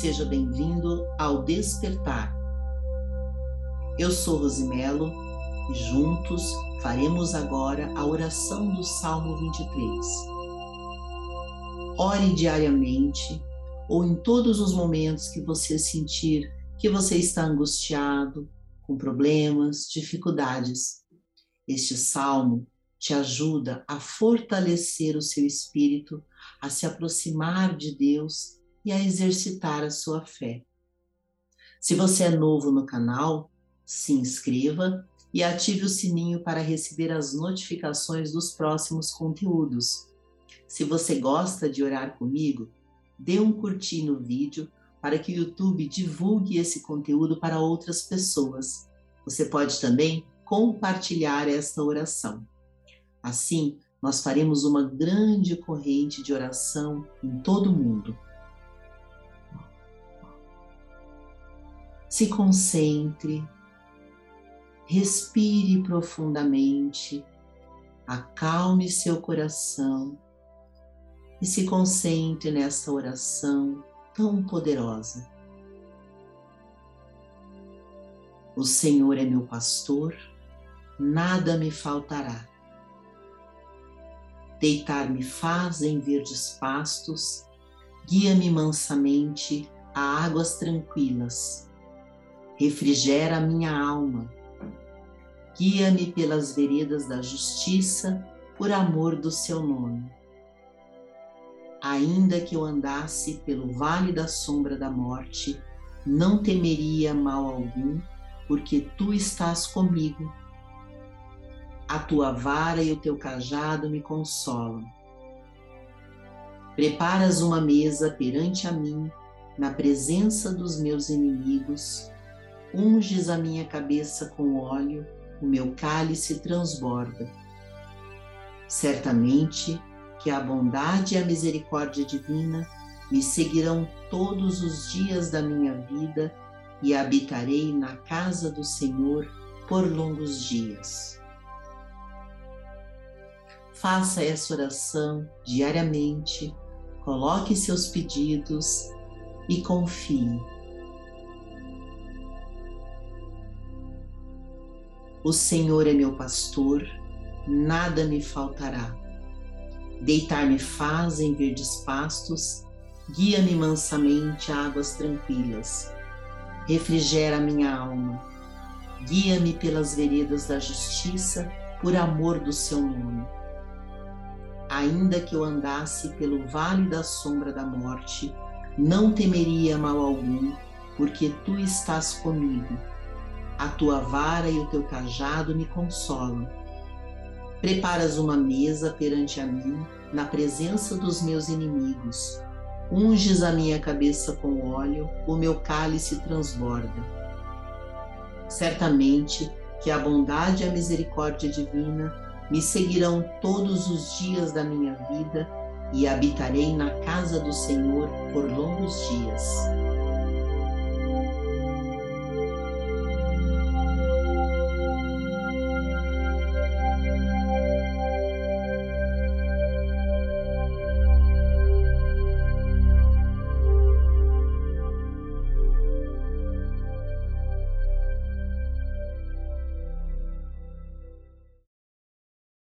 seja bem-vindo ao Despertar. Eu sou Rosimelo e juntos faremos agora a oração do Salmo 23. Ore diariamente ou em todos os momentos que você sentir que você está angustiado, com problemas, dificuldades. Este salmo te ajuda a fortalecer o seu espírito, a se aproximar de Deus e a exercitar a sua fé. Se você é novo no canal, se inscreva e ative o sininho para receber as notificações dos próximos conteúdos. Se você gosta de orar comigo, dê um curtir no vídeo para que o YouTube divulgue esse conteúdo para outras pessoas. Você pode também compartilhar esta oração. Assim, nós faremos uma grande corrente de oração em todo o mundo. Se concentre, respire profundamente, acalme seu coração e se concentre nessa oração tão poderosa. O Senhor é meu pastor, nada me faltará. Deitar-me faz em verdes pastos, guia-me mansamente a águas tranquilas. Refrigera minha alma. Guia-me pelas veredas da justiça, por amor do seu nome Ainda que eu andasse pelo vale da sombra da morte, não temeria mal algum, porque tu estás comigo. A tua vara e o teu cajado me consolam. Preparas uma mesa perante a mim, na presença dos meus inimigos, unges a minha cabeça com óleo, o meu cálice transborda. Certamente que a bondade e a misericórdia divina me seguirão todos os dias da minha vida e habitarei na casa do Senhor por longos dias. Faça essa oração diariamente, coloque seus pedidos e confie. O Senhor é meu pastor, nada me faltará Deitar-me faz em verdes pastos, guia-me mansamente a águas tranquilas. Refrigera minha alma, guia-me pelas veredas da justiça, por amor do seu nome. Ainda que eu andasse pelo vale da sombra da morte, não temeria mal algum, porque tu estás comigo. A tua vara e o teu cajado me consolam Preparas uma mesa perante a mim, na presença dos meus inimigos. Unges a minha cabeça com óleo, o meu cálice transborda. Certamente que a bondade e a misericórdia divina me seguirão todos os dias da minha vida e habitarei na casa do Senhor por longos dias.